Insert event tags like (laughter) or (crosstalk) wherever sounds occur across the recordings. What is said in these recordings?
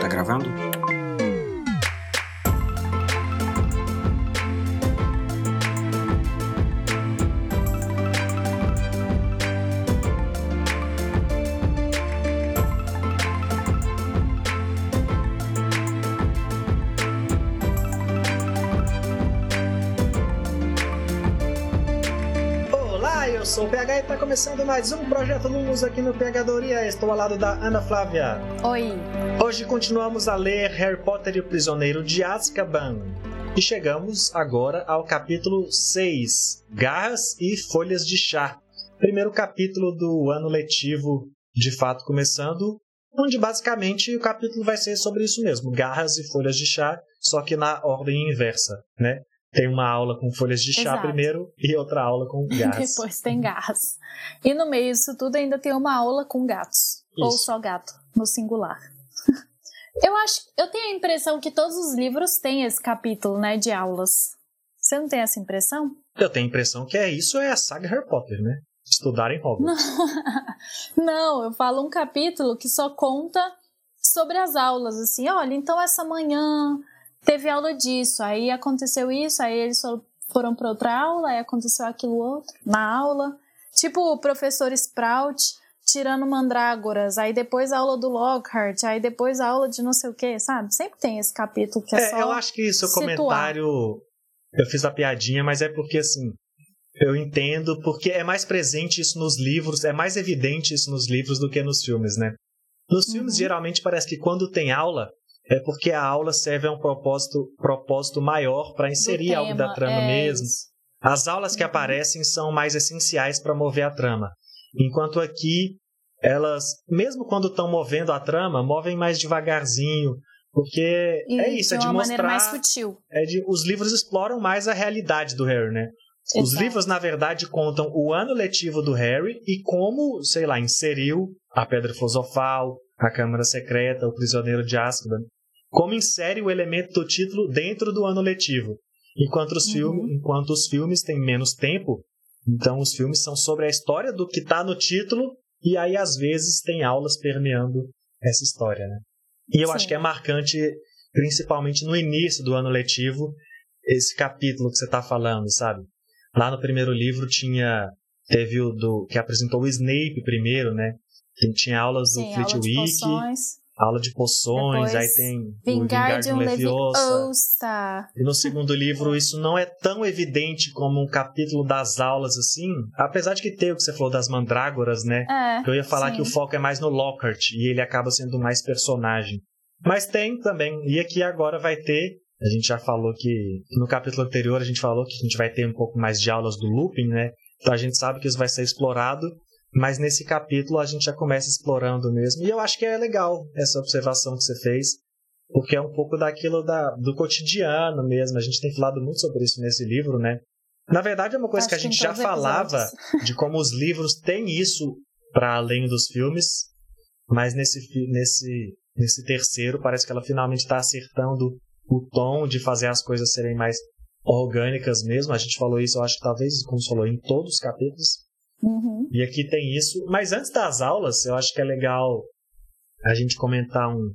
Tá gravando? Começando mais um Projeto Lumos aqui no Pegadoria. Estou ao lado da Ana Flávia. Oi. Hoje continuamos a ler Harry Potter e o Prisioneiro de Azkaban. E chegamos agora ao capítulo 6, Garras e Folhas de Chá. Primeiro capítulo do ano letivo, de fato começando, onde basicamente o capítulo vai ser sobre isso mesmo, garras e folhas de chá, só que na ordem inversa, né? Tem uma aula com folhas de chá Exato. primeiro e outra aula com (laughs) garras. Depois tem garras. E no meio disso tudo ainda tem uma aula com gatos. Ou Isso. só gato, no singular. (laughs) Eu acho, eu tenho a impressão que todos os livros têm esse capítulo, né, de aulas. Você não tem essa impressão? Eu tenho a impressão que é isso é a saga Harry Potter, né? Estudar em Hogwarts. (laughs) Não, eu falo um capítulo que só conta sobre as aulas, assim, olha, então essa manhã teve aula disso, aí aconteceu isso, aí eles fo- foram para outra aula, aí aconteceu aquilo outro na aula. Tipo o professor Sprout tirando mandrágoras, aí depois a aula do Lockhart, aí depois a aula de não sei o que, sabe? Sempre tem esse capítulo que é, É, só... eu acho que isso, situar. comentário. Eu fiz a piadinha, mas é porque assim. Eu entendo, porque é mais presente isso nos livros, é mais evidente isso nos livros do que nos filmes, né? Nos filmes, Uhum. geralmente, parece que quando tem aula, é porque a aula serve a um propósito, propósito maior para inserir algo da tema, trama é mesmo. As aulas que Uhum. aparecem são mais essenciais para mover a trama. Enquanto aqui, elas, mesmo quando estão movendo a trama, movem mais devagarzinho. Porque é E isso, é de de uma maneira mais mostrar. sutil. É de, os livros exploram mais a realidade do Harry, né? Os Exato. livros, na verdade, contam o ano letivo do Harry e como, sei lá, inseriu a Pedra Filosofal, a Câmara Secreta, o Prisioneiro de Azkaban. Como insere o elemento do título dentro do ano letivo. Enquanto os, Uhum. filme, enquanto os filmes têm menos tempo, então os filmes são sobre a história do que está no título e aí, às vezes, tem aulas permeando essa história, né? E eu Sim. acho que é marcante, principalmente no início do ano letivo, esse capítulo que você está falando, sabe? Lá no primeiro livro tinha teve o do que apresentou o Snape primeiro, né? Tem- Tinha aulas do Sim, aula de poções. aula de poções, Depois, aí tem Vingardium Leviosa. Leviosa. E no segundo livro (laughs) isso não é tão evidente como um capítulo das aulas assim, apesar de que tem o que você falou das mandrágoras, né? É, Eu ia falar sim. que o foco é mais no Lockhart e ele acaba sendo mais personagem. Mas tem também, e aqui agora vai ter. A gente já falou que no capítulo anterior a gente falou que a gente vai ter um pouco mais de aulas do looping, né? Então a gente sabe que isso vai ser explorado, mas nesse capítulo a gente já começa explorando mesmo. E eu acho que é legal essa observação que você fez, porque é um pouco daquilo da, do cotidiano mesmo. A gente tem falado muito sobre isso nesse livro, né? Na verdade, é uma coisa Acho que a gente já falava de como os livros têm isso para além dos filmes, mas nesse, nesse, nesse terceiro parece que ela finalmente está acertando o tom de fazer as coisas serem mais orgânicas mesmo. A gente falou isso, eu acho que talvez, como falou, em todos os capítulos. Uhum. E aqui tem isso. Mas antes das aulas, eu acho que é legal a gente comentar um,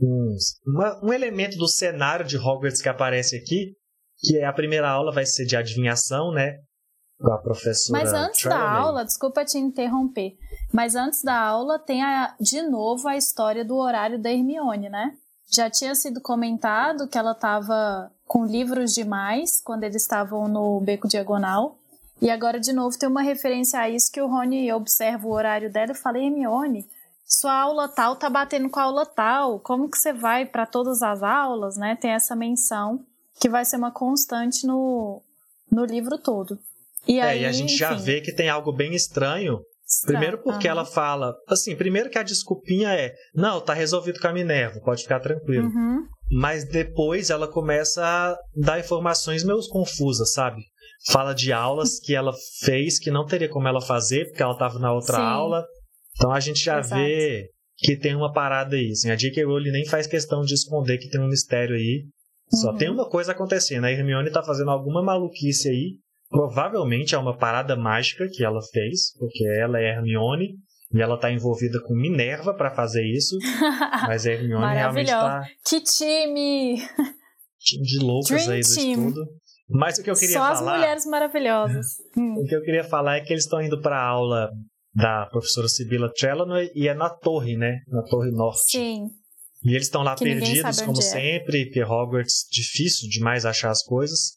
uns- uma- um elemento do cenário de Hogwarts que aparece aqui, que é a primeira aula vai ser de adivinhação, né? Com a professora Mas antes da aula, desculpa te interromper, mas antes da aula tem a- de novo a história do horário da Hermione, né? Já tinha sido comentado que ela estava com livros demais quando eles estavam no beco diagonal. E agora, de novo, tem uma referência a isso que o Rony observa o horário dela e fala: Hermione, sua aula tal tá batendo com a aula tal. Como que você vai para todas as aulas, né? Tem essa menção que vai ser uma constante no, no livro todo. E É, aí, e a gente já enfim, vê que tem algo bem estranho. estranho. Primeiro porque Aham. ela fala, assim, primeiro que a desculpinha é, não, tá resolvido com a Minerva, pode ficar tranquilo. Uhum. Mas depois ela começa a dar informações meio confusas, sabe? Fala de aulas que ela fez que não teria como ela fazer, porque ela estava na outra Sim. aula. Então a gente já Exato. vê que tem uma parada aí. Assim, a J.K. Rowling nem faz questão de esconder que tem um mistério aí. Só Uhum. tem uma coisa acontecendo. A Hermione tá fazendo alguma maluquice aí, provavelmente é uma parada mágica que ela fez, porque ela é Hermione e ela tá envolvida com Minerva para fazer isso. (laughs) Mas a Hermione realmente tá. Que time! Time de loucas Dream aí do team. estudo. Mas o que eu queria Só falar. Só as mulheres maravilhosas. Hum. O que eu queria falar é que eles estão indo para aula da professora Sibila Trelawney e é na torre, né? Na torre norte. Sim. E eles estão lá que perdidos, como é. sempre, porque Hogwarts difícil demais achar as coisas.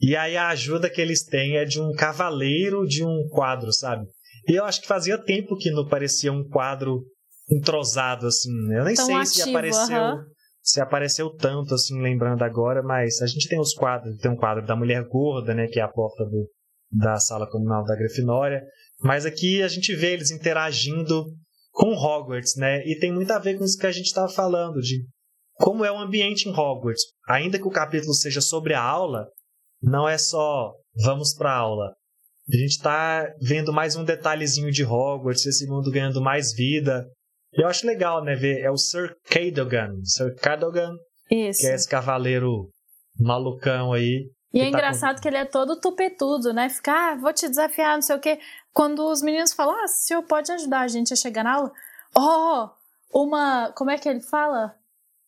E aí a ajuda que eles têm é de um cavaleiro de um quadro, sabe? E eu acho que fazia tempo que não parecia um quadro entrosado, assim. Eu nem Tão sei ativo, se apareceu. Uh -huh. Se apareceu tanto, assim, lembrando agora, mas a gente tem os quadros, tem um quadro da mulher gorda, né, que é a porta do, da sala comunal da Grifinória. Mas aqui a gente vê eles interagindo com Hogwarts, né? E tem muito a ver com isso que a gente estava falando, de como é o ambiente em Hogwarts. Ainda que o capítulo seja sobre a aula, não é só vamos para aula. A gente está vendo mais um detalhezinho de Hogwarts, esse mundo ganhando mais vida. Eu acho legal, né, ver, é o Sir Cadogan, Sir Cadogan, Isso. que é esse cavaleiro malucão aí. E é tá engraçado com... que ele é todo tupetudo, né? Ficar, ah, vou te desafiar, não sei o quê. Quando os meninos falam, ah, o senhor pode ajudar a gente a chegar na aula? Oh, uma. Como é que ele fala?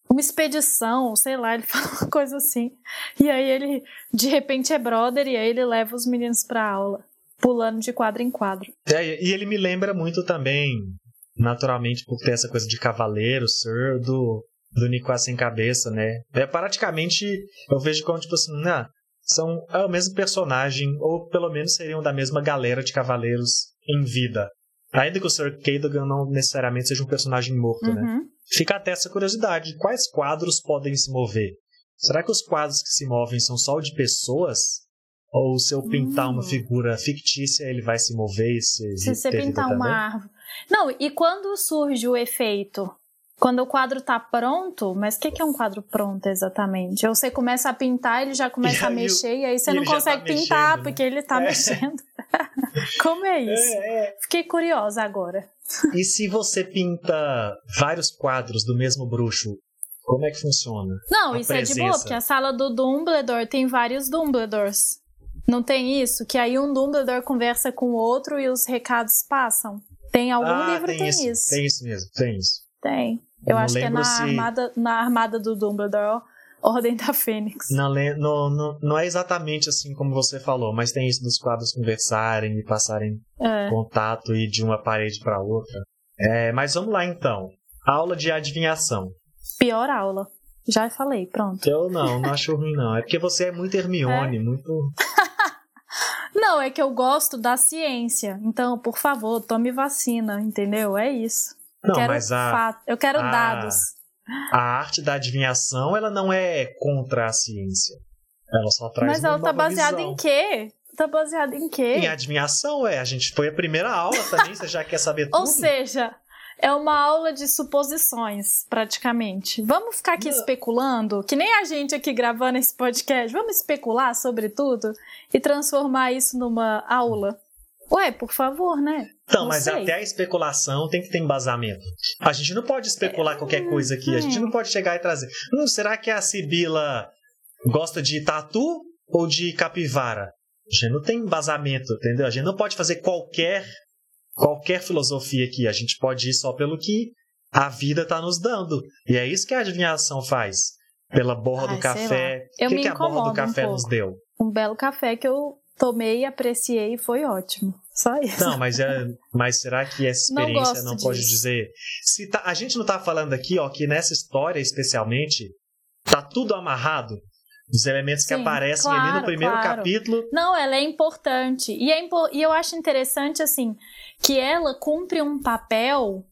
Uma expedição, sei lá, ele (laughs) fala uma coisa assim. E aí ele, de repente, é brother e aí ele leva os meninos pra aula, pulando de quadro em quadro. É, e ele me lembra muito também, naturalmente, por ter essa coisa de cavaleiro, sir, do, do Nicoá sem cabeça, né? É praticamente, eu vejo como, tipo assim, ah, são é o mesmo personagem, ou pelo menos seriam da mesma galera de cavaleiros em vida. Ainda que o Sir Cadogan não necessariamente seja um personagem morto, né? uhum. né? Fica até essa curiosidade: quais quadros podem se mover? Será que os quadros que se movem são só de pessoas? Ou se eu pintar uma hum. figura fictícia, ele vai se mover e se. Se você pintar uma árvore. Não, e quando surge o efeito? Quando o quadro tá pronto, mas o que, que, é um quadro pronto exatamente? Ou você começa a pintar, ele já começa a mexer, e aí você não consegue tá pintar, mexendo, né? porque ele tá é. mexendo. (laughs) Como é isso? É, é. Fiquei curiosa agora. (laughs) E se você pinta vários quadros do mesmo bruxo, como é que funciona? Não, a isso presença? é de boa, porque a sala do Dumbledore tem vários Dumbledores. Não tem isso? Que aí um Dumbledore conversa com o outro e os recados passam. Tem algum ah, livro tem, tem isso, isso. Tem isso mesmo, tem isso. Tem. Eu, acho que é na, se... armada, na armada do Dumbledore, Ordem da Fênix. Não, não, não, não é exatamente assim como você falou, mas tem isso dos quadros conversarem e passarem é. contato e de uma parede para outra. É, mas vamos lá então. Aula de adivinhação. Pior aula. Já falei, pronto. Eu não, não acho ruim não. É porque você é muito Hermione, é. muito. (laughs) não, é que eu gosto da ciência. Então, por favor, tome vacina, entendeu? É isso. Não, quero mas a, Eu quero a, dados. A arte da adivinhação, ela não é contra a ciência. Ela só traz Mas ela tá baseada visão. em quê? Tá baseada em quê? Em adivinhação, é. A gente foi a primeira aula também, você já quer saber tudo. Ou seja, é uma aula de suposições, praticamente. Vamos ficar aqui não. especulando, que nem a gente aqui gravando esse podcast. Vamos especular sobre tudo e transformar isso numa aula. Ué, por favor, né? Então, mas sei. até a especulação tem que ter embasamento. A gente não pode especular é, qualquer coisa aqui. A gente não pode chegar e trazer. Hum, será que a Sibila gosta de tatu ou de capivara? A gente não tem embasamento, entendeu? A gente não pode fazer qualquer qualquer filosofia aqui. A gente pode ir só pelo que a vida está nos dando. E é isso que a adivinhação faz. Pela borra Ai, do café. O que, que a borra do café um nos deu? Um belo café que eu tomei, apreciei e foi ótimo. Só isso. Não, mas, é, mas será que essa (laughs) experiência não, não pode dizer. Se tá, a gente não está falando aqui, ó, que nessa história especialmente, tá tudo amarrado. Os elementos Sim, que aparecem claro, ali no primeiro claro. capítulo. Não, ela é importante. E, é impo e eu acho interessante, assim, que ela cumpre um papel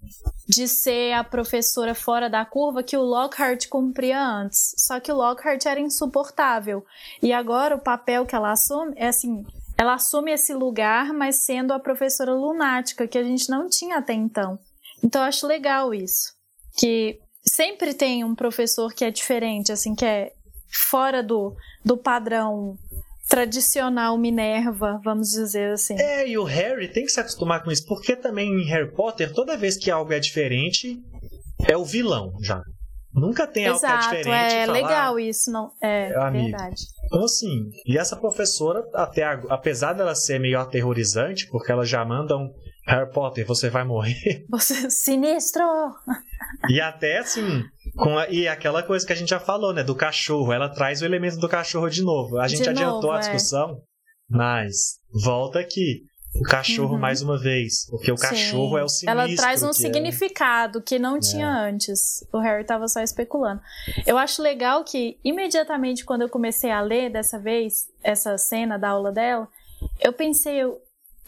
de ser a professora fora da curva que o Lockhart cumpria antes. Só que o Lockhart era insuportável. E agora o papel que ela assume é assim, ela assume esse lugar, mas sendo a professora lunática, que a gente não tinha até então. Então eu acho legal isso. Que sempre tem um professor que é diferente, assim, que é fora do, do padrão tradicional Minerva, vamos dizer assim. É, e o Harry tem que se acostumar com isso, porque também em Harry Potter, toda vez que algo é diferente, é o vilão já. Nunca tem algo que é Exato, diferente. é falar, legal isso, não. É, É, verdade. Então, assim, e essa professora, até apesar dela ser meio aterrorizante, porque ela já manda um Harry Potter, você vai morrer. Você, sinistro! e até assim, com a- e aquela coisa que a gente já falou, né? Do cachorro. Ela traz o elemento do cachorro de novo. A gente De adiantou novo, a é. discussão, mas volta aqui. O cachorro Uhum. mais uma vez. Porque o Sim. cachorro é o sinistro. Ela traz um que é- significado que não tinha antes. O Harry tava só especulando. Eu acho legal que, imediatamente, quando eu comecei a ler dessa vez, essa cena da aula dela, eu pensei,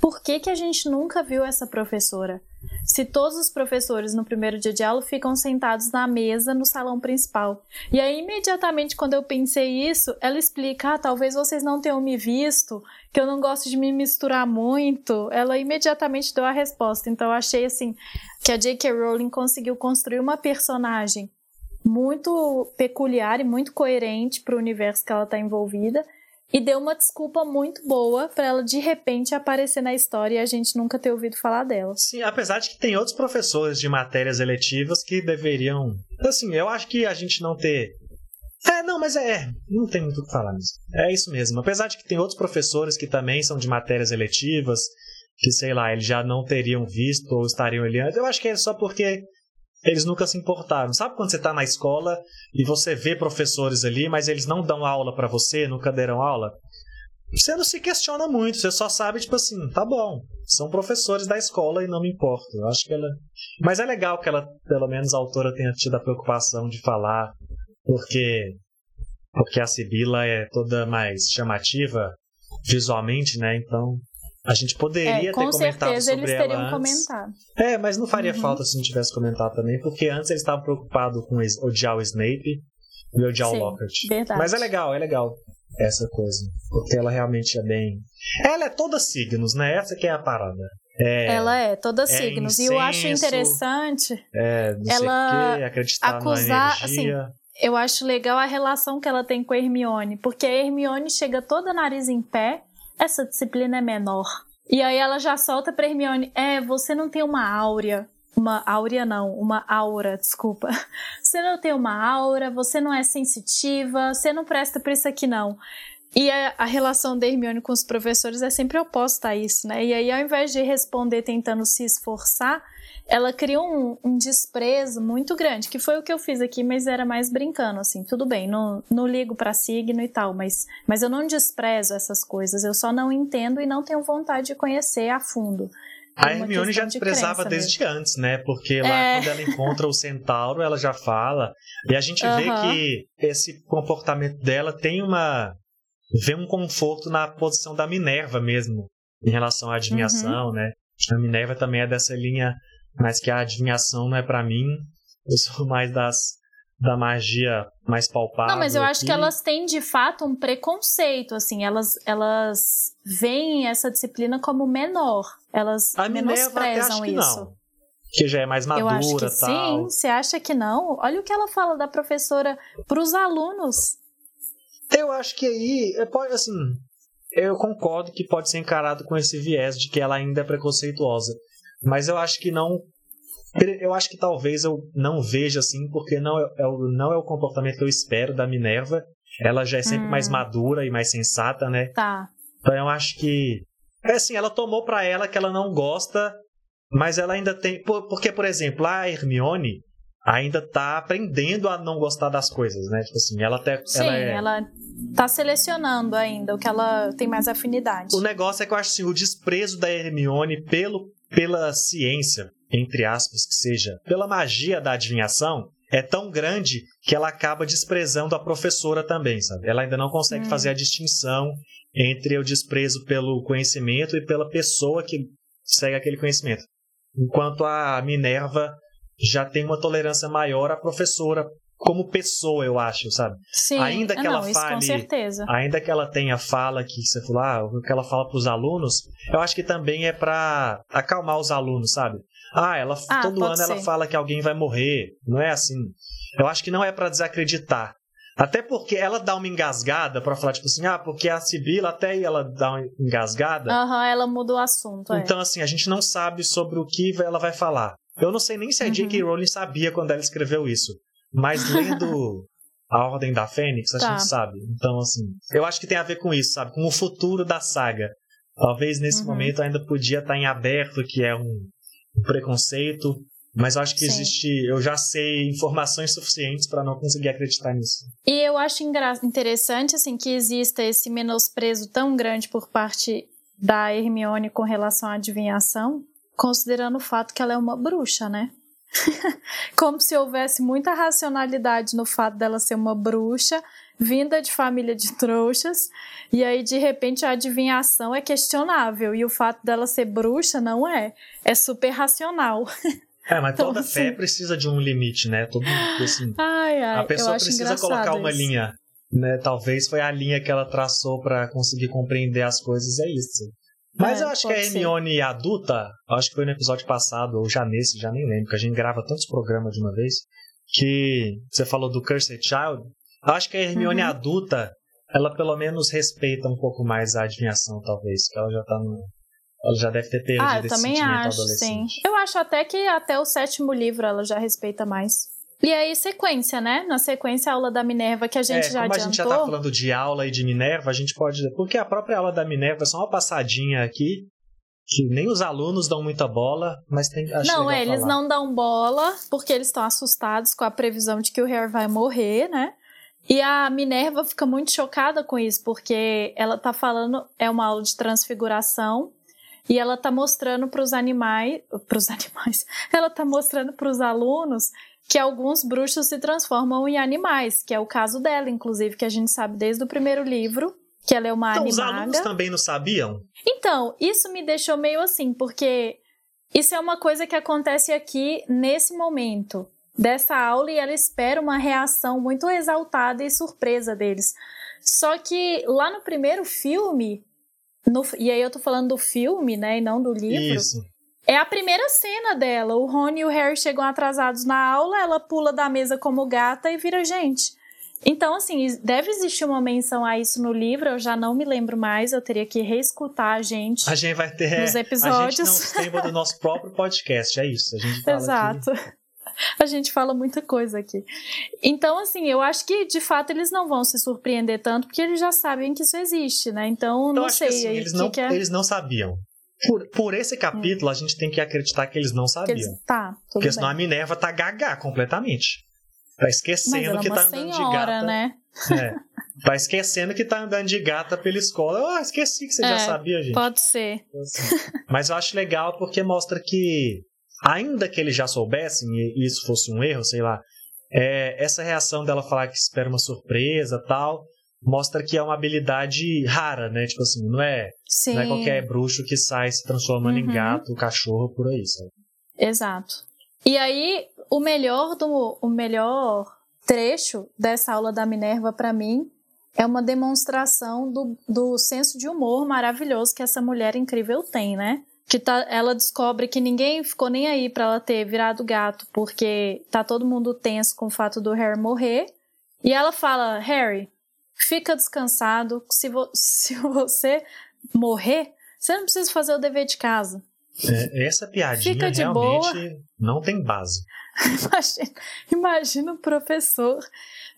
por que, que a gente nunca viu essa professora? Se todos os professores no primeiro dia de aula ficam sentados na mesa no salão principal. E aí, imediatamente, quando eu pensei isso, ela explica: ah, talvez vocês não tenham me visto, que eu não gosto de me misturar muito. Ela imediatamente deu a resposta. Então, eu achei assim que a J.K. Rowling conseguiu construir uma personagem muito peculiar e muito coerente para o universo que ela está envolvida. E deu uma desculpa muito boa para ela de repente aparecer na história e a gente nunca ter ouvido falar dela. Sim, apesar de que tem outros professores de matérias eletivas que deveriam. Assim, eu acho que a gente não ter. É, não, mas é. Não tem muito o que falar mesmo. É isso mesmo. Apesar de que tem outros professores que também são de matérias eletivas, que sei lá, eles já não teriam visto ou estariam antes, eu acho que é só porque eles nunca se importaram. Sabe quando você tá na escola e você vê professores ali, mas eles não dão aula pra você, nunca deram aula? Você não se questiona muito, você só sabe, tipo assim, tá bom, são professores da escola e não me importa. Eu acho que ela. Mas é legal que ela, pelo menos a autora, tenha tido a preocupação de falar, porque. Porque a Sibila é toda mais chamativa visualmente, né? Então. A gente poderia É, ter com comentado certeza sobre eles ela teriam antes. comentado. É, mas não faria Uhum. falta se não tivesse comentado também, porque antes eles estavam preocupados com odiar o Snape e odiar o Sim, Lockhart. verdade. Mas é legal, é legal essa coisa. Porque ela realmente é bem. Ela é toda signos, né? Essa que é a parada. É, Ela é toda é signos. E eu acho incenso, interessante, é não ela sei o quê, acusar, energia. eu acho legal a relação que ela tem com a Hermione. Porque a Hermione chega toda nariz em pé, essa disciplina é menor. E aí ela já solta pra Hermione: é, você não tem uma áurea. Uma áurea não, uma aura, desculpa. (laughs) Você não tem uma aura, você não é sensitiva, você não presta pra isso aqui não. E a, a relação da Hermione com os professores é sempre oposta a isso, né? E aí, ao invés de responder tentando se esforçar, ela cria um, um desprezo muito grande, que foi o que eu fiz aqui, mas era mais brincando, assim, tudo bem, não, não ligo pra signo e tal, mas, mas eu não desprezo essas coisas, eu só não entendo e não tenho vontade de conhecer a fundo. A Hermione já de desprezava crença desde antes, né? Porque lá É. quando ela encontra o centauro, ela já fala. E a gente vê que esse comportamento dela tem uma. vê um conforto na posição da Minerva mesmo, em relação à adivinhação, Uhum. né? A Minerva também é dessa linha, mas que a adivinhação não é pra mim. Eu sou mais das da magia mais palpável. Não, mas eu acho aqui. que elas têm de fato um preconceito, assim, elas, elas veem essa disciplina como menor, elas A até menosprezam acho isso. não. Que já é mais Eu madura acho que e tal. sim. Você acha que não? Olha o que ela fala da professora para os alunos. Eu acho que aí, é, pode, assim, eu concordo que pode ser encarado com esse viés de que ela ainda é preconceituosa. Mas eu acho que não. Eu acho que talvez eu não veja assim, porque não é, é o- não é o comportamento que eu espero da Minerva. Ela já é sempre Hum. mais madura e mais sensata, né? Tá. Então eu acho que. É assim, ela tomou pra ela que ela não gosta, mas ela ainda tem. por- Porque, por exemplo, a Hermione ainda tá aprendendo a não gostar das coisas, né? Tipo assim, ela até. Sim, ela é... ela tá selecionando ainda o que ela tem mais afinidade. O negócio é que eu acho assim, o desprezo da Hermione pelo, pela ciência, entre aspas, que seja, pela magia da adivinhação, é tão grande que ela acaba desprezando a professora também, sabe? Ela ainda não consegue Hum. fazer a distinção entre o desprezo pelo conhecimento e pela pessoa que segue aquele conhecimento. Enquanto a Minerva já tem uma tolerância maior à professora como pessoa, eu acho, sabe? Sim, ainda que ah, ela não, isso com fale- certeza. ainda que ela tenha fala que você falou, ah, o que ela fala para os alunos, eu acho que também é para acalmar os alunos, sabe? Ah, ela Ah, todo ano ela ser. fala que alguém vai morrer, não é assim. Eu acho que não é para desacreditar. Até porque ela dá uma engasgada para falar tipo assim, ah, porque a Sibila até aí ela dá uma engasgada. Aham, ela muda o assunto. é. Então assim, a gente não sabe sobre o que ela vai falar. Eu não sei nem se a Uhum. J.K. Rowling sabia quando ela escreveu isso. Mas lendo a Ordem da Fênix, a Tá. gente sabe. Então, assim, eu acho que tem a ver com isso, sabe? Com o futuro da saga. Talvez nesse Uhum. momento ainda podia estar em aberto, que é um preconceito. Mas eu acho que Sim. existe. Eu já sei informações suficientes para não conseguir acreditar nisso. E eu acho interessante assim que exista esse menosprezo tão grande por parte da Hermione com relação à adivinhação, considerando o fato que ela é uma bruxa, né? (laughs) Como se houvesse muita racionalidade no fato dela ser uma bruxa, vinda de família de trouxas, e aí de repente a adivinhação é questionável e o fato dela ser bruxa não é, é super racional. É, mas (laughs) Então, toda fé assim- precisa de um limite, né? Todo, assim, Ai, ai, a pessoa precisa colocar uma isso. linha. Né? Talvez foi a linha que ela traçou para conseguir compreender as coisas, é isso. Mas É, eu acho que a pode ser. Hermione adulta, eu acho que foi no episódio passado, ou já nesse, já nem lembro, que a gente grava tantos programas de uma vez, que você falou do Cursed Child. Eu acho que a Hermione Uhum. adulta, ela pelo menos respeita um pouco mais a adivinhação, talvez, que ela já tá no. Ela já deve ter perdido Ah, eu esse também acho, sim. Eu acho até que até o sétimo livro ela já respeita mais. E aí, sequência, né? Na sequência, a aula da Minerva que a gente é, já como adiantou. a gente já tá falando de aula e de Minerva, a gente pode. Porque a própria aula da Minerva é só uma passadinha aqui, que nem os alunos dão muita bola, mas tem. Não, é, eles não dão bola porque eles estão assustados com a previsão de que o Harry vai morrer, né? E a Minerva fica muito chocada com isso, porque ela tá falando, é uma aula de transfiguração, e ela tá mostrando para os animais, para os (laughs) animais, ela tá mostrando para os alunos que alguns bruxos se transformam em animais, que é o caso dela, inclusive, que a gente sabe desde o primeiro livro, que ela é uma Então, os animaga. alunos também não sabiam? Então, isso me deixou meio assim, porque isso é uma coisa que acontece aqui nesse momento dessa aula e ela espera uma reação muito exaltada e surpresa deles. Só que lá no primeiro filme, no- e aí eu tô falando do filme, né, e não do livro, Isso. É a primeira cena dela. O Rony e o Harry chegam atrasados na aula, ela pula da mesa como gata e vira gente. Então, assim, deve existir uma menção a isso no livro, eu já não me lembro mais, eu teria que reescutar a gente. A gente vai ter. Nos A episódios. gente não se lembra do nosso próprio podcast, é isso. A gente fala Exato. (laughs) A gente fala muita coisa aqui. Então, assim, eu acho que de fato eles não vão se surpreender tanto, porque eles já sabem que isso existe, né? Então, Eu não sei que assim, eles, que não, que é. eles não sabiam. Por, por esse capítulo, a gente tem que acreditar que eles não sabiam. eles- Tá, Porque bem. senão a Minerva tá gaga completamente. Tá esquecendo é que tá andando de senhora, gata. né? É. Tá esquecendo que tá andando de gata pela escola. Ah, esqueci que você já É, sabia, gente. Pode ser. Mas eu acho legal porque mostra que, ainda que eles já soubessem, e isso fosse um erro, sei lá, é, essa reação dela falar que espera uma surpresa tal, mostra que é uma habilidade rara, né? Tipo assim, não é, Sim. não é qualquer bruxo que sai se transformando em Uhum. gato, cachorro, por aí, sabe? Exato. E aí, o melhor do o melhor trecho dessa aula da Minerva para mim é uma demonstração do, do senso de humor maravilhoso que essa mulher incrível tem, né? Que tá, ela descobre que ninguém ficou nem aí para ela ter virado gato, porque tá todo mundo tenso com o fato do Harry morrer. E ela fala: Harry, fica descansado. Se, vo- (laughs) se você morrer, você não precisa fazer o dever de casa. É, essa piadinha Fica de realmente não tem base. (laughs) Imagina, imagina o professor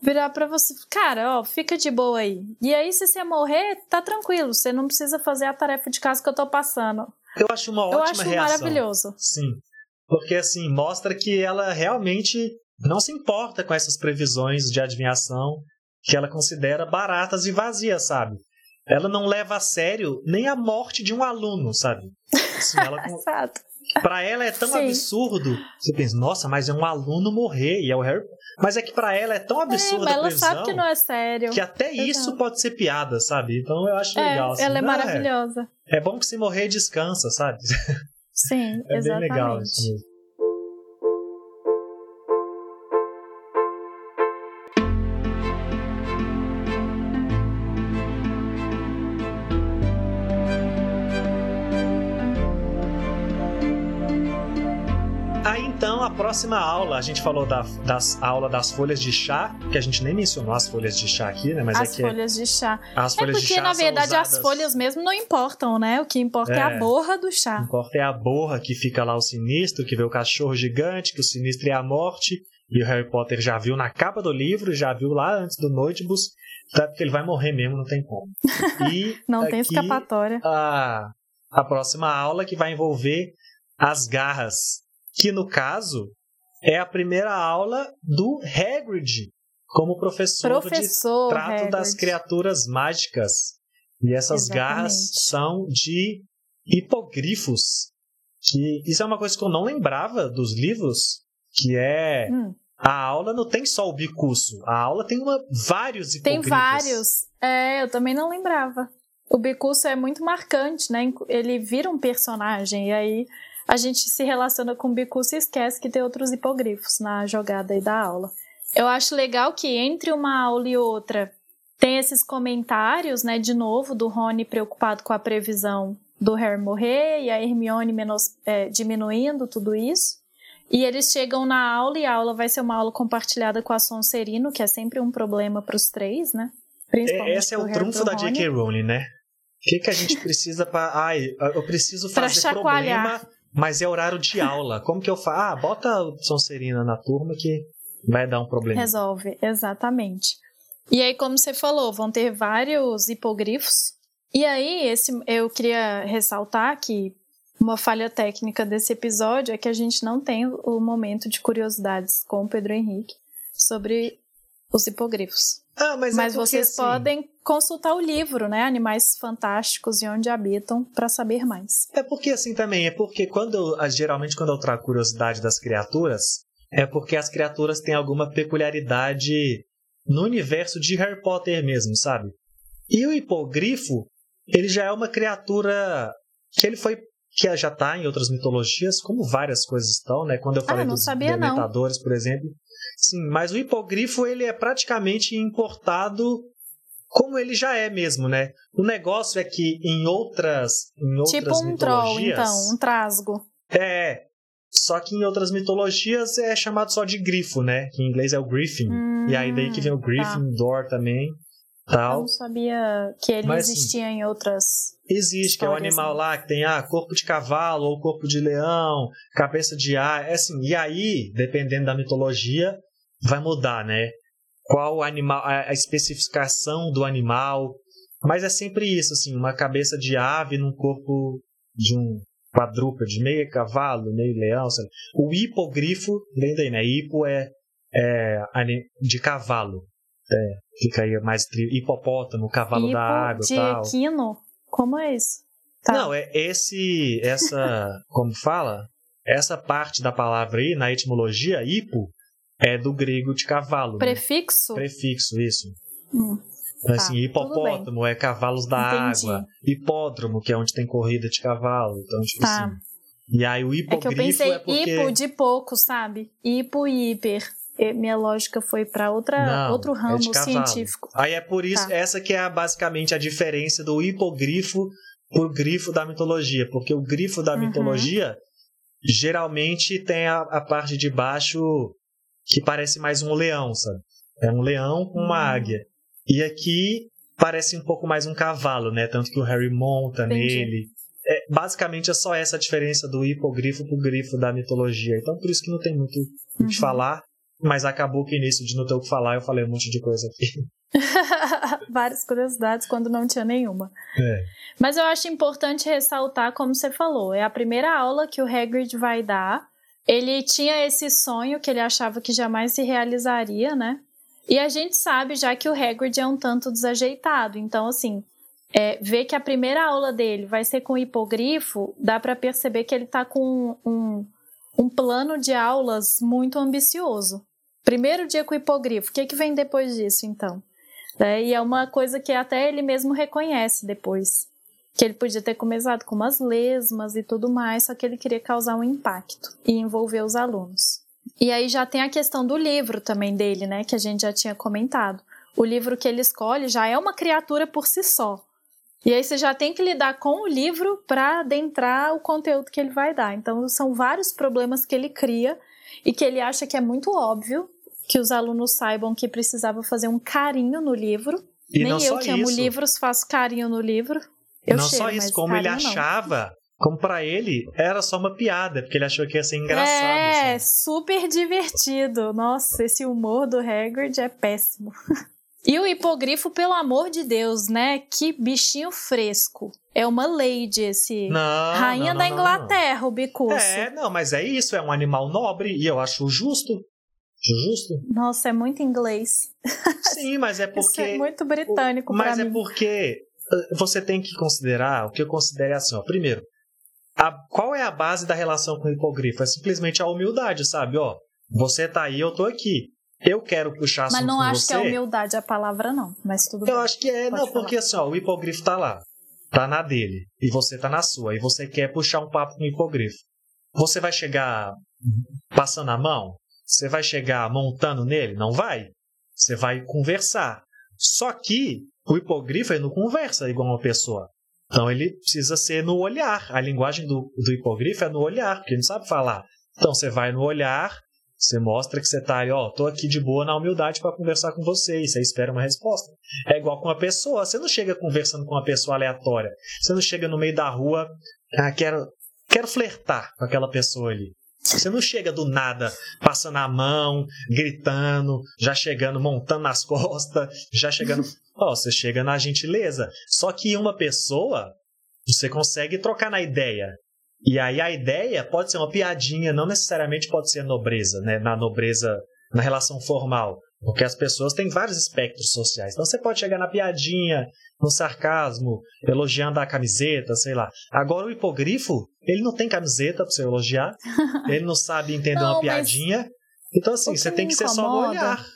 virar pra você, cara, ó, fica de boa aí. E aí, se você morrer, tá tranquilo, você não precisa fazer a tarefa de casa que eu tô passando. Eu acho uma eu ótima acho reação. maravilhoso. Sim. Porque assim, mostra que ela realmente não se importa com essas previsões de adivinhação que ela considera baratas e vazias, sabe? Ela não leva a sério nem a morte de um aluno, sabe? Assim, ela, (laughs) Exato. pra ela é tão Sim. absurdo. Você pensa, nossa, mas é um aluno morrer e é o Harry. Mas é que pra ela é tão É, absurda mas a ela previsão sabe que não é sério. que até isso Exato. pode ser piada, sabe? Então eu acho É, legal. assim, ela é "Ah, maravilhosa. É bom que se morrer descansa, sabe? (laughs) Sim, É bem exatamente. legal isso mesmo. Próxima aula, a gente falou da das aula das folhas de chá, que a gente nem mencionou as folhas de chá aqui, né? Mas As é que folhas de chá. as É folhas de porque, chá na verdade, as usadas- folhas mesmo não importam, né? O que importa é, É. a borra do O chá. que importa é a borra que fica lá o sinistro, que vê o cachorro gigante, que o sinistro é a morte, E o Harry Potter já viu na capa do livro, já viu lá antes do Noitibus, tá? porque ele vai morrer mesmo, não tem como. (laughs) E não tem escapatória. A, a próxima aula que vai envolver as garras, que no caso é a primeira aula do Hagrid como professor, professor de trato Hagrid. das criaturas mágicas. E essas Exatamente. garras são de hipogrifos. Que isso é uma coisa que eu não lembrava dos livros, que é hum. a aula não tem só o bicurso, a aula tem uma, vários hipogrifos. Tem vários. É, eu também não lembrava. O bicurso é muito marcante, né? Ele vira um personagem e aí a gente se relaciona com o bicurso e esquece que tem outros hipogrifos na jogada aí da aula. Eu acho legal que entre uma aula e outra tem esses comentários, né, de novo, do Rony preocupado com a previsão do Harry morrer e a Hermione menos, é, diminuindo tudo isso. E eles chegam na aula e a aula vai ser uma aula compartilhada com a Sonserino, que é sempre um problema para os três, né? Principalmente Esse é o trunfo da J.K. Rowling, né? O que, que a gente precisa para. (laughs) Ai, eu preciso fazer problema, mas é horário de (laughs) aula. Como que eu faço? Ah, bota a Sonserina na turma que vai dar um problema. Resolve, exatamente. E aí, como você falou, vão ter vários hipogrifos. E aí, esse, eu queria ressaltar que uma falha técnica desse episódio é que a gente não tem o momento de curiosidades com o Pedro Henrique sobre os hipogrifos. Ah, mas, mas é vocês assim... podem consultar o livro, né? Animais Fantásticos e Onde Habitam, para saber mais. É porque assim também, é porque quando eu, geralmente quando eu trago curiosidade das criaturas, é porque as criaturas têm alguma peculiaridade no universo de Harry Potter mesmo, sabe? E o hipogrifo, ele já é uma criatura que ele foi que já está em outras mitologias, como várias coisas estão, né? Quando eu falei ah, dos dementadores, por exemplo. Sim, mas o hipogrifo ele é praticamente importado como ele já é mesmo, né? O negócio é que em outras em outras tipo um troll, então, um trasgo. É, só que em outras mitologias é chamado só de grifo, né? Que em inglês é o griffin. Hum, e aí daí que vem o Gryffindor tá. também. Tal. Eu não sabia que ele Mas, existia em outras. Existe, que é o um animal né? lá que tem ah, corpo de cavalo ou corpo de leão, cabeça de ar. É assim, e aí, dependendo da mitologia, vai mudar, né? Qual animal, a especificação do animal. Mas é sempre isso, assim, uma cabeça de ave num corpo de um quadrúpede, meio cavalo, meio leão. Sabe? O hipogrifo, vem daí, né? Hipo é, é de cavalo. É, fica aí mais tri... hipopótamo, cavalo Hipo da água de tal. equino? Como é isso? Tá. Não, é esse, essa, (laughs) como fala? Essa parte da palavra aí, na etimologia, hipo, é do grego de cavalo. Né? Prefixo? Né? Prefixo, isso. Hum. Então, assim, tá, hipopótamo é cavalos da Entendi. água. Hipódromo, que é onde tem corrida de cavalo. Então, tipo tá. assim. E aí o hipogrifo é que eu pensei é porque... hipo de pouco, sabe? Hipo e hiper. E minha lógica foi para outra Não, outro ramo é científico. Aí é por isso, tá. essa que é basicamente a diferença do hipogrifo pro grifo da mitologia. Porque o grifo da uhum. mitologia geralmente tem a, a, parte de baixo que parece mais um leão, sabe? É um leão com uma uhum. águia. E aqui parece um pouco mais um cavalo, né? Tanto que o Harry monta Entendi. nele. É, basicamente é só essa a diferença do hipogrifo pro grifo da mitologia. Então por isso que não tem muito o uhum. que falar. Mas acabou que nisso de não ter o que falar, eu falei um monte de coisa aqui. (laughs) Várias curiosidades quando não tinha nenhuma. É. Mas eu acho importante ressaltar, como você falou, é a primeira aula que o Hagrid vai dar. Ele tinha esse sonho que ele achava que jamais se realizaria, né? E a gente sabe já que o Hagrid é um tanto desajeitado, então assim, é, ver que a primeira aula dele vai ser com hipogrifo, dá para perceber que ele tá com um, um plano de aulas muito ambicioso. Primeiro dia com hipogrifo, o que, que vem depois disso, então? É, e é uma coisa que até ele mesmo reconhece depois. Que ele podia ter começado com umas lesmas e tudo mais, só que ele queria causar um impacto e envolver os alunos. E aí já tem a questão do livro também dele, né? Que a gente já tinha comentado. O livro que ele escolhe já é uma criatura por si só. E aí você já tem que lidar com o livro para adentrar o conteúdo que ele vai dar. Então são vários problemas que ele cria e que ele acha que é muito óbvio que os alunos saibam que precisava fazer um carinho no livro. E Nem eu que amo livros faço carinho no livro. Eu não cheiro, só isso, como ele achava como para ele era só uma piada, porque ele achou que ia ser engraçado. É, assim. super divertido. Nossa, esse humor do Hagrid é péssimo. (laughs) e o hipogrifo, pelo amor de Deus, né? Que bichinho fresco. É uma lady esse. Não, Rainha não, da não, Inglaterra, o bicuço. É, não, mas é isso, é um animal nobre e eu acho justo. Justo? Nossa, é muito inglês. (laughs) Sim, mas é porque. Isso é muito britânico Mas é mim. porque uh, você tem que considerar, o que eu considero é assim, ó. Primeiro, a- qual é a base da relação com o hipogrifo? É simplesmente a humildade, sabe? Ó, você tá aí, eu tô aqui. Eu quero puxar assunto Mas não acho você. que é humildade a palavra, não. Mas tudo Eu bem. acho que é, Pode não, falar. porque assim, ó, o hipogrifo tá lá, tá na dele, e você tá na sua, e você quer puxar um papo com o hipogrifo. Você vai chegar passando a mão? Você vai chegar montando nele? Não vai. Você vai conversar. Só que o hipogrifo não conversa igual uma pessoa. Então ele precisa ser no olhar. A linguagem do, do hipogrifo é no olhar, porque ele não sabe falar. Então você vai no olhar, você mostra que você tá ali, ó, tô aqui de boa na humildade para conversar com você, e você espera uma resposta. É igual com uma pessoa, você não chega conversando com uma pessoa aleatória. Você não chega no meio da rua, ah, quero, quero flertar com aquela pessoa ali. Você não chega do nada, passando a mão, gritando, já chegando, montando nas (laughs) costas, já chegando. Ó, você chega na gentileza. Só que uma pessoa, você consegue trocar na ideia. E aí a ideia pode ser uma piadinha, não necessariamente pode ser nobreza, né? Na nobreza, na relação formal. Porque as pessoas têm vários espectros sociais. Então você pode chegar na piadinha, no sarcasmo, elogiando a camiseta, sei lá. Agora o hipogrifo, ele não tem camiseta pra você elogiar. (laughs) ele não sabe entender Não, uma piadinha. Então assim, você tem que ser só no incomoda- olhar.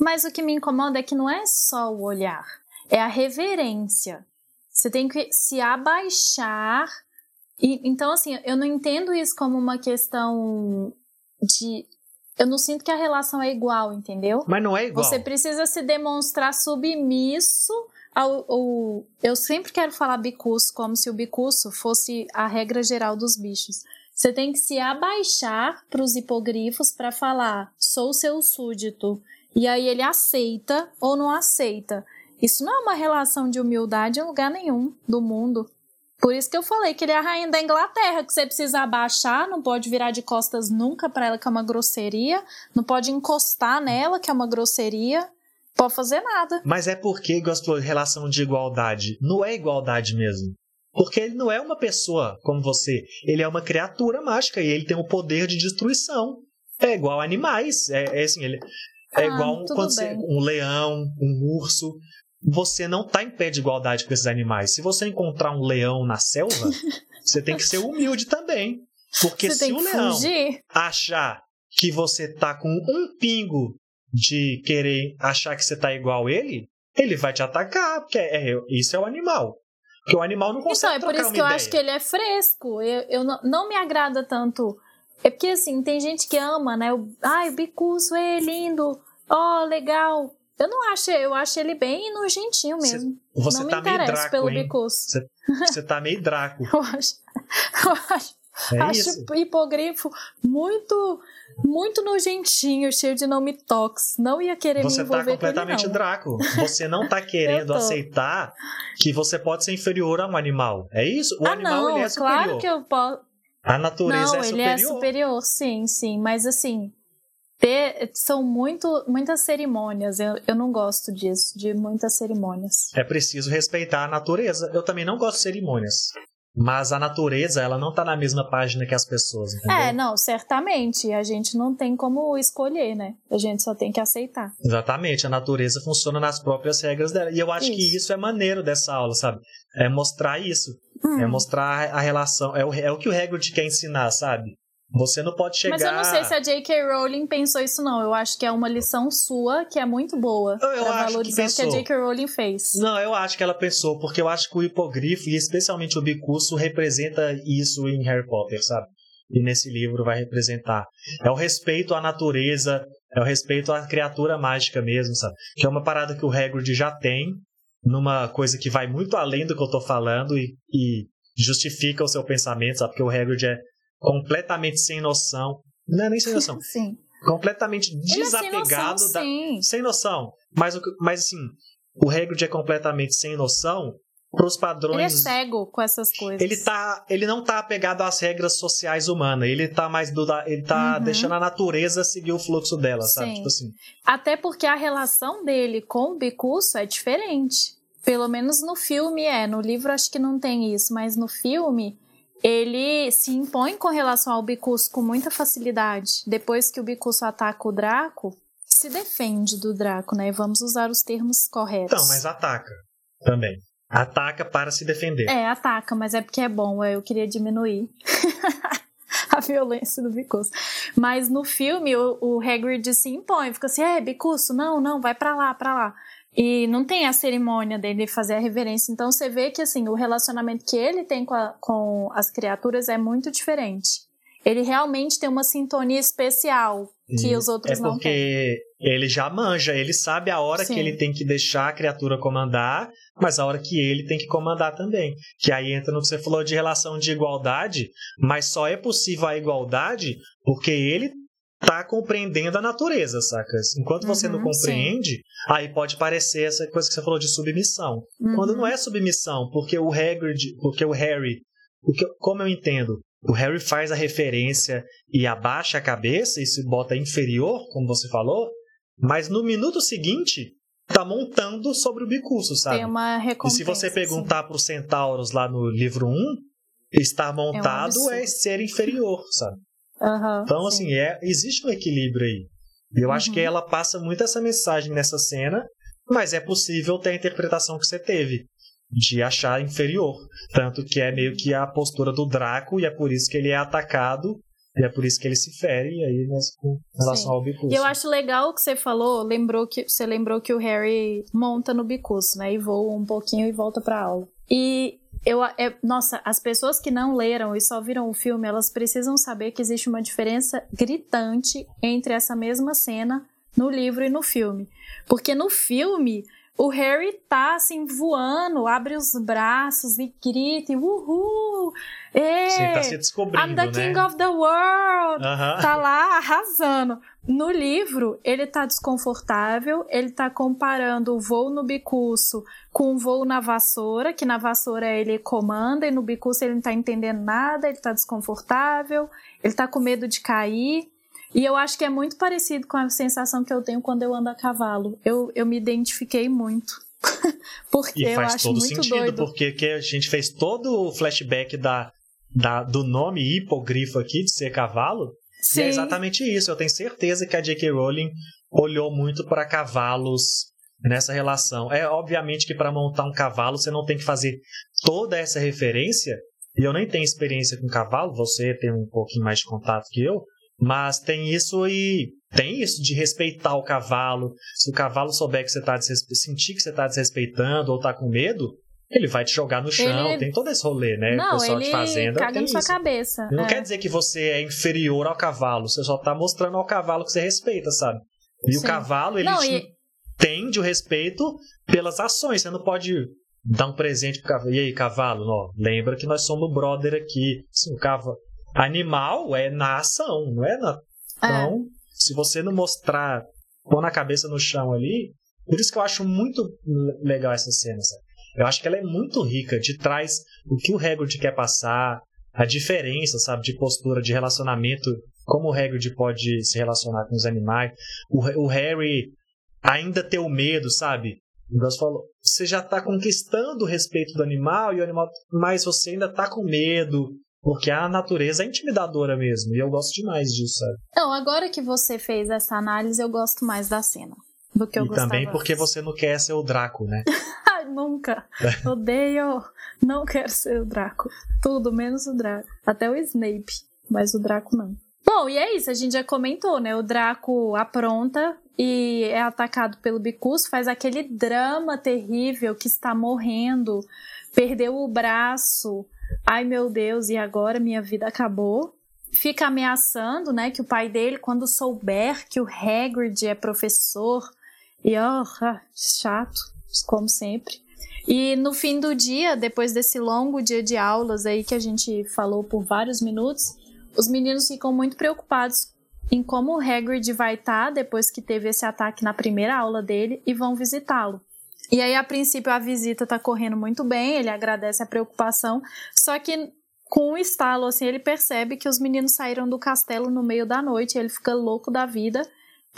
Mas o que me incomoda é que não é só o olhar, é a reverência. Você tem que se abaixar. E, então, assim, eu não entendo isso como uma questão de. Eu não sinto que a relação é igual, entendeu? Mas não é igual. Você precisa se demonstrar submisso ao, ao- Eu sempre quero falar bicuço, como se o bicuço fosse a regra geral dos bichos. Você tem que se abaixar para os hipogrifos para falar, sou seu súdito. E aí ele aceita ou não aceita. Isso não é uma relação de humildade em lugar nenhum do mundo. Por isso que eu falei que ele é a rainha da Inglaterra, que você precisa abaixar, não pode virar de costas nunca para ela, que é uma grosseria, não pode encostar nela, que é uma grosseria, pode fazer nada. Mas é porque, igual você falou, relação de igualdade. Não é igualdade mesmo. Porque ele não é uma pessoa como você. Ele é uma criatura mágica e ele tem o poder de destruição. É igual a animais. É, é assim, ele é Ah, igual quando você, um leão, um urso. Você não está em pé de igualdade com esses animais. Se você encontrar um leão na selva, (laughs) você tem que ser humilde também. Porque você se o leão fugir. achar que você tá com um pingo de querer achar que você tá igual ele, ele vai te atacar, porque é, é- isso é o animal. Porque o animal não Então, consegue é por isso que eu ideia. acho que ele é fresco. Eu, eu não, não me agrada tanto. É porque, assim, tem gente que ama, né? O, Ai, o bicuço, é lindo. Ó, legal. Eu não acho, eu acho ele bem nojentinho Você- mesmo. Você não tá me meio interessa draco, pelo hein? bicuço. Você tá meio draco. (laughs) Eu acho, eu acho, É acho isso. o hipogrifo muito, muito nojentinho, cheio de nome tox. Não ia querer Você me tá envolver completamente com ele, não. draco. Você não tá (laughs) querendo aceitar que você pode ser inferior a um animal. É isso? O ah, animal não, ele é superior. claro que eu posso. A natureza Não, é ele superior. é superior, sim, sim. Mas assim, ter- são muito, muitas cerimônias. Eu, eu não gosto disso, de muitas cerimônias. É preciso respeitar a natureza. Eu também não gosto de cerimônias. Mas a natureza, ela não tá na mesma página que as pessoas, entendeu? É, não, certamente. A gente não tem como escolher, né? A gente só tem que aceitar. Exatamente, a natureza funciona nas próprias regras dela. E eu acho que Isso. isso é maneiro dessa aula, sabe? É mostrar isso. Hum. É mostrar a relação. É o, é o que o Hagrid quer ensinar, sabe? Você não pode chegar. Mas eu não sei se a J.K. Rowling pensou isso, não. Eu acho que é uma lição sua que é muito boa Eu- eu pra acho que o que a. J.K. Rowling fez. Não, eu acho que ela pensou, porque eu acho que o hipogrifo, e especialmente o bicurso, representa isso em Harry Potter, sabe? E nesse livro vai representar. É o respeito à natureza, é o respeito à criatura mágica mesmo, sabe? Que é uma parada que o Hagrid já tem, numa coisa que vai muito além do que eu tô falando e, e justifica o seu pensamento, sabe? Porque o Hagrid é completamente sem noção. Não é nem sem noção, (laughs) Sim. completamente Ele é sem desapegado noção, da, sim. sem noção. Mas, o que- mas assim, o Hagrid é completamente sem noção pros padrões. Ele é cego com essas coisas. Ele, tá, ele não tá apegado às regras sociais humanas. Ele tá mais do. Ele tá Uhum. deixando a natureza seguir o fluxo dela, sabe? Sim. Tipo assim. Até porque a relação dele com o Bicuço é diferente. Pelo menos no filme é. No livro acho que não tem isso, mas no filme ele se impõe com relação ao Bicuço com muita facilidade. Depois que o Bicuço ataca o Draco, se defende do Draco, né? Vamos usar os termos corretos. Então, mas ataca também. Ataca para se defender. É, ataca, mas é porque é bom, eu queria diminuir (laughs) a violência do Bicuço. Mas no filme, o, o Hagrid se impõe, fica assim, é, Bicuço, não, não, vai pra lá, pra lá. E não tem a cerimônia dele fazer a reverência. Então você vê que, assim, o relacionamento que ele tem com, a- com as criaturas é muito diferente. Ele realmente tem uma sintonia especial que E os outros é não têm. porque ele já manja, ele sabe a hora Sim. que ele tem que deixar a criatura comandar, mas a hora que ele tem que comandar também. Que aí entra no que você falou de relação de igualdade, mas só é possível a igualdade porque ele tá compreendendo a natureza, sacas? Enquanto você não Uhum, compreende, aí pode parecer essa coisa que você falou de submissão. Uhum. Quando não é submissão, porque o Hagrid, porque o Harry, porque, como eu entendo, o Harry faz a referência e abaixa a cabeça e se bota inferior, como você falou, mas no minuto seguinte tá montando sobre o bicuço, sabe? Tem uma E recompensa. se você sim. perguntar para os centauros lá no livro 1, estar montado absurdo. é, ser inferior, sabe? Aham, Então, sim. assim, é, existe um equilíbrio aí. E eu acho Uhum. que ela passa muito essa mensagem nessa cena, mas é possível ter a interpretação que você teve, de achar inferior. Tanto que é meio que a postura do Draco, e é por isso que ele é atacado, e é por isso que ele se fere, e aí né, com relação Sim. ao Bicuço. E eu acho legal o que você falou, lembrou que você lembrou que o Harry monta no bicuço, né? E voa um pouquinho e volta pra aula. E eu, é- nossa, as pessoas que não leram e só viram o filme, elas precisam saber que existe uma diferença gritante entre essa mesma cena no livro e no filme. Porque no filme, o Harry tá assim voando, abre os braços e grita, e uhul! É, Você tá se descobrindo, I'm the né? king of the world! Aham. tá lá arrasando. No livro, ele tá desconfortável, ele tá comparando o voo no bicuço com o voo na vassoura, que na vassoura ele comanda e no bicuço ele não tá entendendo nada, ele tá desconfortável, ele tá com medo de cair. E eu acho que é muito parecido com a sensação que eu tenho quando eu ando a cavalo. Eu, eu me identifiquei muito. (laughs) Porque E eu faz acho todo muito sentido, doido. porque que a gente fez todo o flashback da, da- do nome hipogrifo aqui, de ser cavalo, e Sim, é exatamente isso. Eu tenho certeza que a J.K. Rowling olhou muito para cavalos nessa relação. É obviamente que para montar um cavalo você não tem que fazer toda essa referência. E eu nem tenho experiência com cavalo, você tem um pouquinho mais de contato que eu, mas tem isso e tem isso de respeitar o cavalo. Se o cavalo souber que você tá desrespe... sentir que você está desrespeitando ou está com medo, ele vai te jogar no chão. Ele- Tem todo esse rolê, né? o não, pessoal ele de fazenda caga na sua cabeça. Não é. quer dizer que você é inferior ao cavalo, você só tá mostrando ao cavalo que você respeita, sabe? E o Sim. cavalo, ele Não, te e- entende o respeito pelas ações. Você não pode dar um presente pro cavalo. E aí, cavalo, ó, lembra que nós somos brother aqui. Assim, o cavalo. Animal é na ação, não é na. É. Então, se você não mostrar, pôr na cabeça no chão ali. Por isso que eu acho muito legal essa cena, sabe? Eu acho que ela é muito rica, de traz o que o Hagrid quer passar, a diferença, sabe, de postura, de relacionamento, como o Hagrid pode se relacionar com os animais. O, o Harry ainda ter o medo, sabe? O Gus falou, você já tá conquistando o respeito do animal e o animal, mas você ainda tá com medo, porque a natureza é intimidadora mesmo, e eu gosto demais disso, sabe? Não, agora que você fez essa análise, eu gosto mais da cena do que eu e gostava também porque você não quer ser o Draco, né? (laughs) Nunca. (laughs) Odeio. Não quero ser o Draco. Tudo menos o Draco. Até o Snape, mas o Draco não. Bom, e é isso, a gente já comentou, né? O Draco apronta e é atacado pelo Bicus, faz aquele drama terrível que está morrendo, perdeu o braço. Ai meu Deus, e agora minha vida acabou. Fica ameaçando, né, que o pai dele, quando souber que o Hagrid é professor, e ó, ah, chato, como sempre. E no fim do dia, depois desse longo dia de aulas aí que a gente falou por vários minutos, os meninos ficam muito preocupados em como o Hagrid vai estar depois que teve esse ataque na primeira aula dele e vão visitá-lo. E aí, a princípio, a visita tá correndo muito bem, ele agradece a preocupação, só que com um estalo, assim, ele percebe que os meninos saíram do castelo no meio da noite, ele fica louco da vida,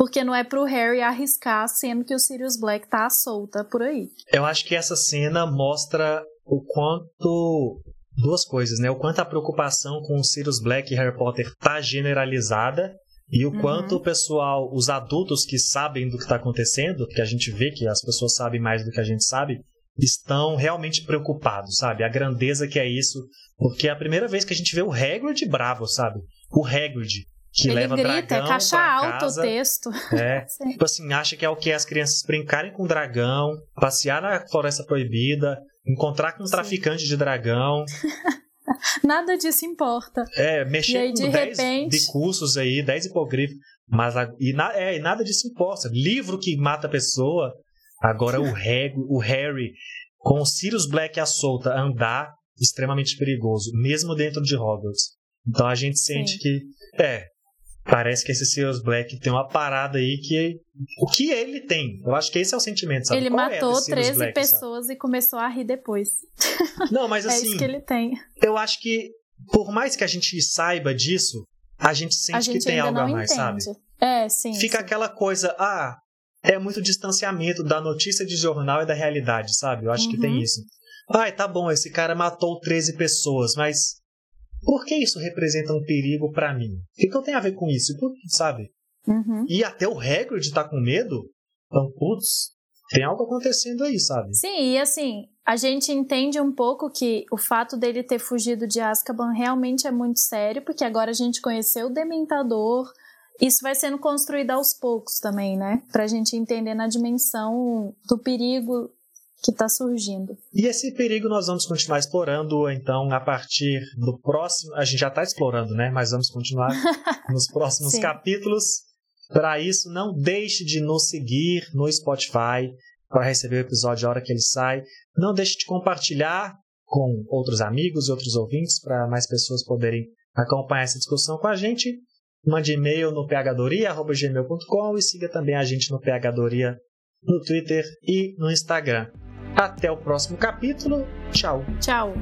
porque não é pro Harry arriscar, sendo que o Sirius Black tá solta por aí. Eu acho que essa cena mostra o quanto duas coisas, né? O quanto a preocupação com o Sirius Black e Harry Potter tá generalizada e o uhum. quanto o pessoal, os adultos que sabem do que está acontecendo, porque a gente vê que as pessoas sabem mais do que a gente sabe, estão realmente preocupados, sabe? A grandeza que é isso, porque é a primeira vez que a gente vê o Hagrid bravo, sabe? O Hagrid que Ele leva grita, dragão é caixa alta casa, o texto. É, (laughs) tipo assim, acha que é o que as crianças brincarem com dragão, passear na floresta proibida, encontrar com um Sim. traficante de dragão. (laughs) Nada disso importa. É, mexer aí, com 10 repente... bicursos aí, 10 hipogrifos. Mas e, na, é, e nada disso importa. Livro que mata a pessoa. Agora o, (laughs) Harry, o Harry, com o Sirius Black à solta, andar extremamente perigoso, mesmo dentro de Hogwarts. Então a gente sente Sim. que. É, Parece que esse Sirius Black tem uma parada aí que. O que ele tem? Eu acho que esse é o sentimento, sabe? Ele Qual matou é 13 Black, pessoas sabe? e começou a rir depois. (laughs) Não, mas assim. é isso que ele tem. Eu acho que, por mais que a gente saiba disso, a gente sente a gente que tem algo a mais, entende. sabe? É, sim. Fica sim. aquela coisa, ah, é muito distanciamento da notícia de jornal e da realidade, sabe? Eu acho uhum. que tem isso. Ai, tá bom, esse cara matou 13 pessoas, mas por que isso representa um perigo para mim? O que, que eu tenho a ver com isso? Sabe? Uhum. E até o Hagrid tá com medo? Então, putz, tem algo acontecendo aí, sabe? Sim, e assim, a gente entende um pouco que o fato dele ter fugido de Azkaban realmente é muito sério, porque agora a gente conheceu o Dementador. Isso vai sendo construído aos poucos também, né? Pra gente entender na dimensão do perigo que está surgindo. E esse perigo nós vamos continuar explorando, então, a partir do próximo. A gente já está explorando, né? Mas vamos continuar (laughs) nos próximos capítulos. Para isso, não deixe de nos seguir no Spotify para receber o episódio a hora que ele sai. Não deixe de compartilhar com outros amigos e outros ouvintes para mais pessoas poderem acompanhar essa discussão com a gente. Mande e-mail no phdoria.gmail.com e siga também a gente no phdoria no Twitter e no Instagram. Até o próximo capítulo. Tchau. Tchau.